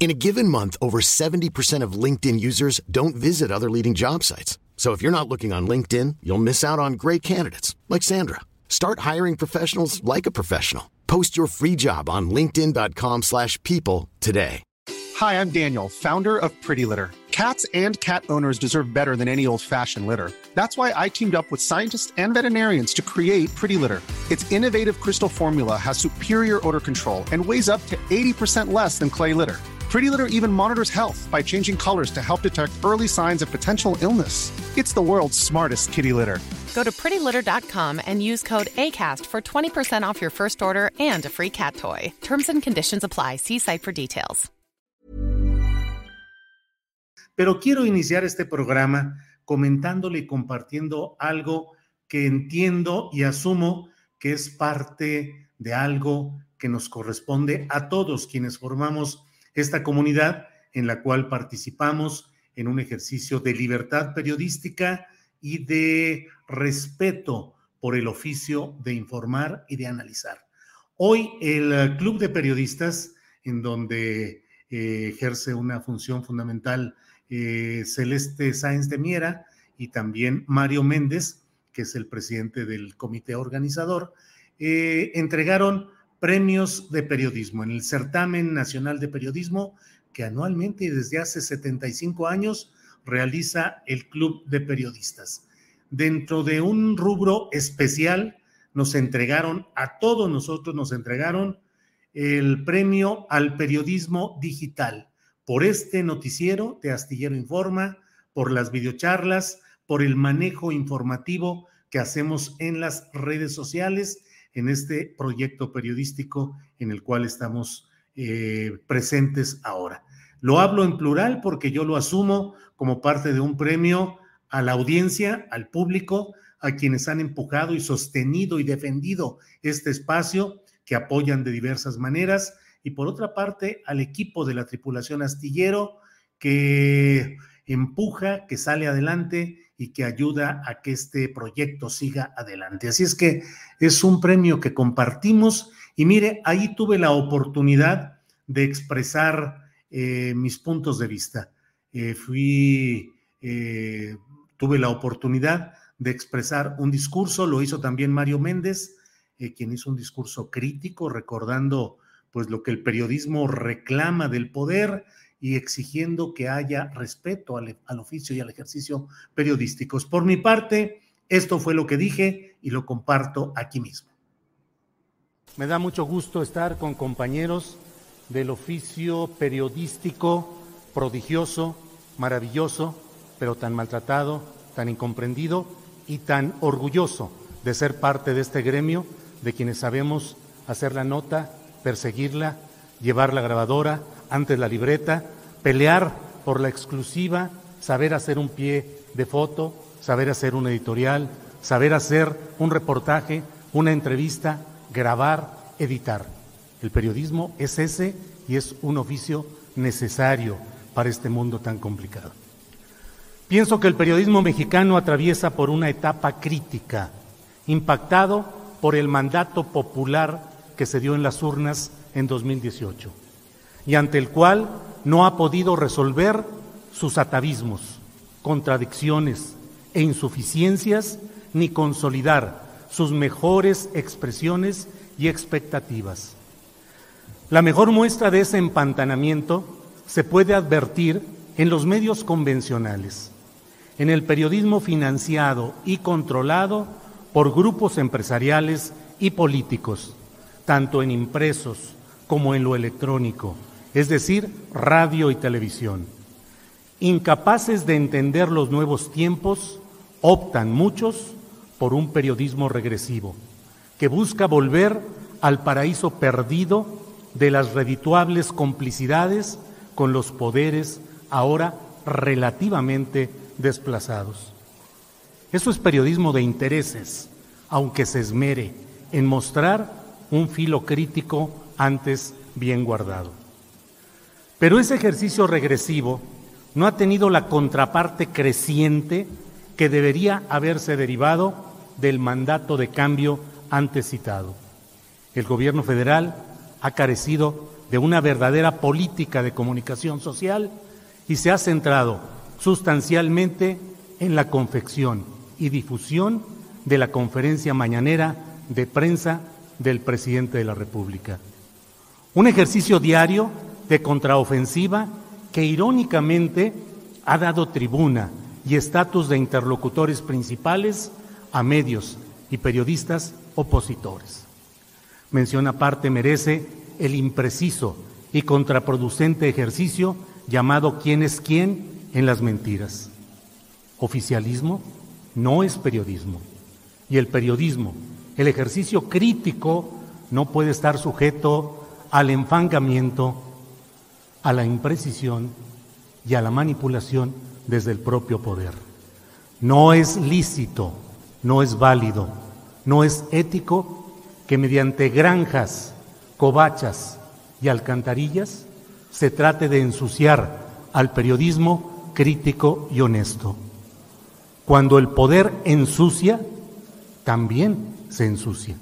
In a given month, over 70% of LinkedIn users don't visit other leading job sites. So if you're not looking on LinkedIn, you'll miss out on great candidates like Sandra. Start hiring professionals like a professional. Post your free job on linkedin.com/people today. Hi, I'm Daniel, founder of Pretty Litter. Cats and cat owners deserve better than any old-fashioned litter. That's why I teamed up with scientists and veterinarians to create Pretty Litter. Its innovative crystal formula has superior odor control and weighs up to 80% less than clay litter. Pretty Litter even monitors health by changing colors to help detect early signs of potential illness. It's the world's smartest kitty litter. Go to prettylitter.com and use code ACAST for 20% off your first order and a free cat toy. Terms and conditions apply. See site for details. Pero quiero iniciar este programa comentándole y compartiendo algo que entiendo y asumo que es parte de algo que nos corresponde a todos quienes formamos esta comunidad en la cual participamos en un ejercicio de libertad periodística y de respeto por el oficio de informar y de analizar. Hoy el Club de Periodistas, en donde eh, ejerce una función fundamental eh, Celeste Sáenz de Miera y también Mario Méndez, que es el presidente del comité organizador, eh, entregaron premios de periodismo en el Certamen Nacional de Periodismo que anualmente y desde hace 75 años realiza el Club de Periodistas. Dentro de un rubro especial nos entregaron, a todos nosotros nos entregaron el premio al periodismo digital por este noticiero de Astillero Informa, por las videocharlas, por el manejo informativo que hacemos en las redes sociales en este proyecto periodístico en el cual estamos eh, presentes ahora. Lo hablo en plural porque yo lo asumo como parte de un premio a la audiencia, al público, a quienes han empujado y sostenido y defendido este espacio, que apoyan de diversas maneras, y por otra parte al equipo de la tripulación astillero, que empuja, que sale adelante y que ayuda a que este proyecto siga adelante. Así es que es un premio que compartimos y mire, ahí tuve la oportunidad de expresar eh, mis puntos de vista. Eh, fui, eh, tuve la oportunidad de expresar un discurso, lo hizo también Mario Méndez, quien hizo un discurso crítico, recordando pues lo que el periodismo reclama del poder y exigiendo que haya respeto al, al, oficio y al ejercicio periodísticos. Por mi parte, esto fue lo que dije y lo comparto aquí mismo. Me da mucho gusto estar con compañeros del oficio periodístico prodigioso, maravilloso, pero tan maltratado, tan incomprendido y tan orgulloso de ser parte de este gremio, de quienes sabemos hacer la nota, perseguirla, llevar la grabadora, antes la libreta, pelear por la exclusiva, saber hacer un pie de foto, saber hacer un editorial, saber hacer un reportaje, una entrevista, grabar, editar. El periodismo es ese y es un oficio necesario para este mundo tan complicado. Pienso que el periodismo mexicano atraviesa por una etapa crítica, impactado por el mandato popular que se dio en las urnas en 2018 y ante el cual no ha podido resolver sus atavismos, contradicciones e insuficiencias ni consolidar sus mejores expresiones y expectativas. La mejor muestra de ese empantanamiento se puede advertir en los medios convencionales, en el periodismo financiado y controlado por grupos empresariales y políticos, tanto en impresos como en lo electrónico, es decir, radio y televisión. Incapaces de entender los nuevos tiempos, optan muchos por un periodismo regresivo, que busca volver al paraíso perdido de las redituables complicidades con los poderes ahora relativamente desplazados. Eso es periodismo de intereses, aunque se esmere en mostrar un filo crítico antes bien guardado. Pero ese ejercicio regresivo no ha tenido la contraparte creciente que debería haberse derivado del mandato de cambio antes citado. El gobierno federal ha carecido de una verdadera política de comunicación social y se ha centrado sustancialmente en la confección y difusión de la conferencia mañanera de prensa del presidente de la República. Un ejercicio diario de contraofensiva que irónicamente ha dado tribuna y estatus de interlocutores principales a medios y periodistas opositores. Mención aparte merece el impreciso y contraproducente ejercicio llamado quién es quién en las mentiras. Oficialismo no es periodismo. Y el periodismo, el ejercicio crítico, no puede estar sujeto al enfangamiento, a la imprecisión y a la manipulación desde el propio poder. No es lícito, no es válido, no es ético que mediante granjas, covachas y alcantarillas se trate de ensuciar al periodismo crítico y honesto. Cuando el poder ensucia, también se ensucia.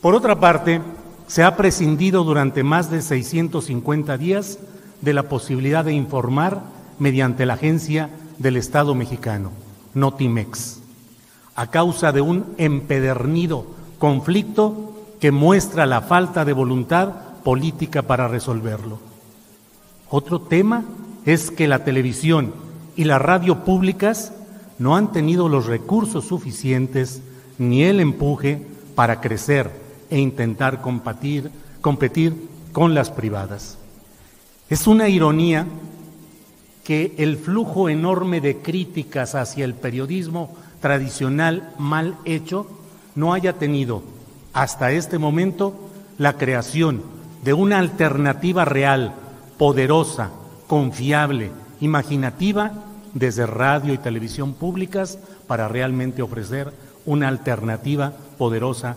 Por otra parte, se ha prescindido durante más de 650 días de la posibilidad de informar mediante la agencia del Estado mexicano, Notimex, a causa de un empedernido conflicto que muestra la falta de voluntad política para resolverlo. Otro tema es que la televisión y la radio públicas no han tenido los recursos suficientes ni el empuje para crecer e intentar competir, competir con las privadas. Es una ironía que el flujo enorme de críticas hacia el periodismo tradicional mal hecho no haya tenido hasta este momento la creación de una alternativa real, poderosa, confiable, imaginativa desde radio y televisión públicas para realmente ofrecer una alternativa poderosa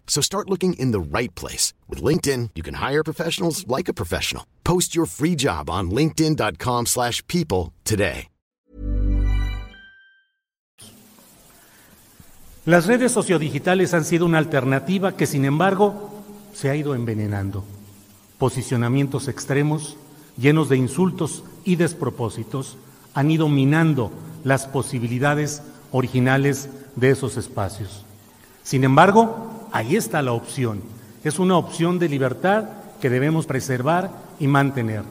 So start looking in the right place. With LinkedIn, you can hire professionals like a professional. Post your free job on linkedin.com slash people today. Las redes sociodigitales han sido una alternativa que, sin embargo, se ha ido envenenando. Posicionamientos extremos, llenos de insultos y despropósitos, han ido minando las posibilidades originales de esos espacios. Sin embargo, ahí está la opción. Es una opción de libertad que debemos preservar y mantener.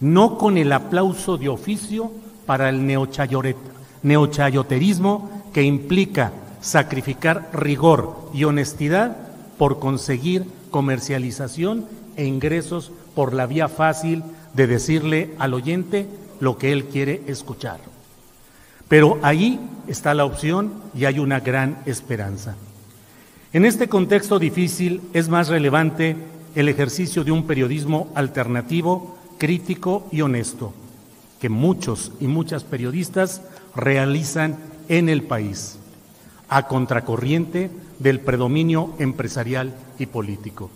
No con el aplauso de oficio para el neochayoterismo que implica sacrificar rigor y honestidad por conseguir comercialización e ingresos por la vía fácil de decirle al oyente lo que él quiere escuchar. Pero ahí está la opción y hay una gran esperanza. En este contexto difícil es más relevante el ejercicio de un periodismo alternativo, crítico y honesto, que muchos y muchas periodistas realizan en el país, a contracorriente del predominio empresarial y político.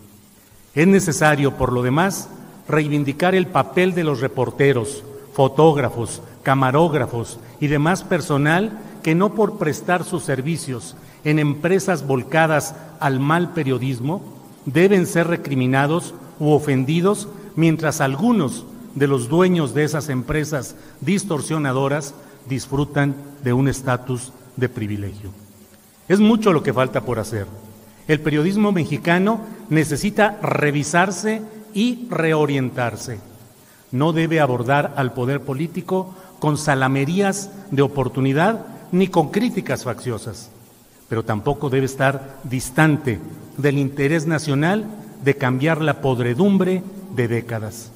Es necesario, por lo demás, reivindicar el papel de los reporteros, fotógrafos, camarógrafos y demás personal que no por prestar sus servicios en empresas volcadas al mal periodismo deben ser recriminados u ofendidos mientras algunos de los dueños de esas empresas distorsionadoras disfrutan de un estatus de privilegio. Es mucho lo que falta por hacer. El periodismo mexicano necesita revisarse y reorientarse. No debe abordar al poder político con salamerías de oportunidad ni con críticas facciosas, pero tampoco debe estar distante del interés nacional de cambiar la podredumbre de décadas.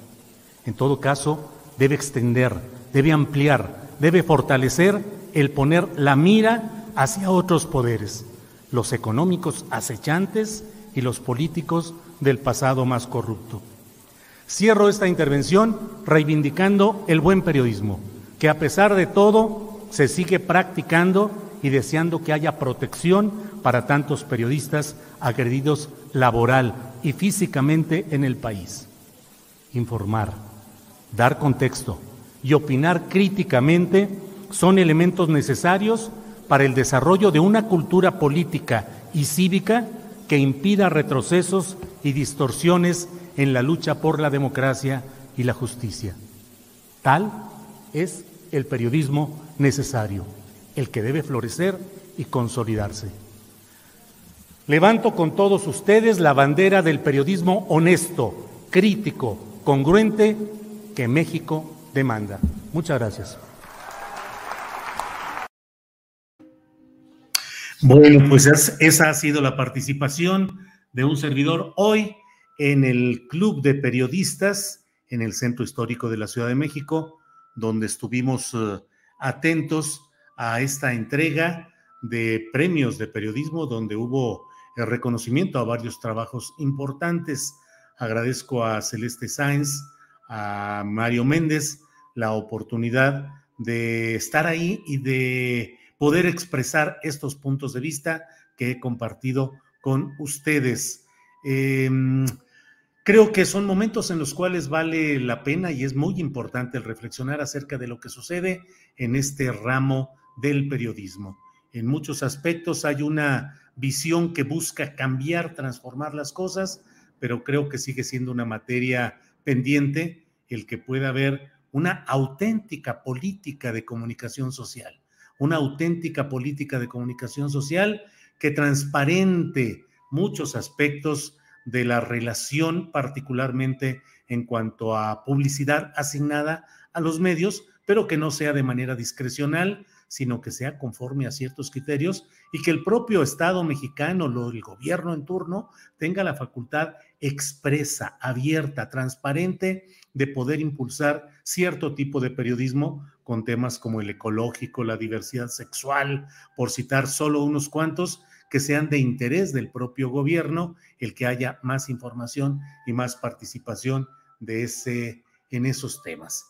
En todo caso, debe extender, debe ampliar, debe fortalecer el poner la mira hacia otros poderes, los económicos acechantes y los políticos del pasado más corrupto. Cierro esta intervención reivindicando el buen periodismo, que a pesar de todo se sigue practicando y deseando que haya protección para tantos periodistas agredidos laboral y físicamente en el país. Informar, dar contexto y opinar críticamente son elementos necesarios para el desarrollo de una cultura política y cívica que impida retrocesos y distorsiones en la lucha por la democracia y la justicia. Tal es el periodismo necesario, el que debe florecer y consolidarse. Levanto con todos ustedes la bandera del periodismo honesto, crítico, congruente que México demanda. Muchas gracias. Bueno, pues esa ha sido la participación de un servidor hoy en el Club de Periodistas en el Centro Histórico de la Ciudad de México, donde estuvimos eh, atentos a esta entrega de premios de periodismo, donde hubo el reconocimiento a varios trabajos importantes. Agradezco a Celeste Sáenz, a Mario Méndez, la oportunidad de estar ahí y de poder expresar estos puntos de vista que he compartido con ustedes. Em, creo que son momentos en los cuales vale la pena y es muy importante el reflexionar acerca de lo que sucede en este ramo del periodismo. En muchos aspectos hay una visión que busca cambiar, transformar las cosas, pero creo que sigue siendo una materia pendiente el que pueda haber una auténtica política de comunicación social, una auténtica política de comunicación social que transparente muchos aspectos de la relación, particularmente en cuanto a publicidad asignada a los medios, pero que no sea de manera discrecional, sino que sea conforme a ciertos criterios y que el propio Estado mexicano, el gobierno en turno, tenga la facultad expresa, abierta, transparente de poder impulsar cierto tipo de periodismo con temas como el ecológico, la diversidad sexual, por citar solo unos cuantos, que sean de interés del propio gobierno, el que haya más información y más participación de ese, en esos temas.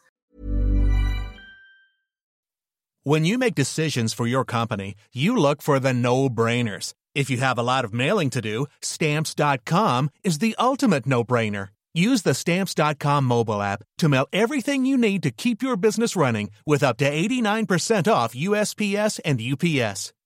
When you make decisions for your company, you look for the no-brainers. If you have a lot of mailing to do, stamps.com is the ultimate no-brainer. Use the stamps.com mobile app to mail everything you need to keep your business running with up to 89% off USPS and UPS.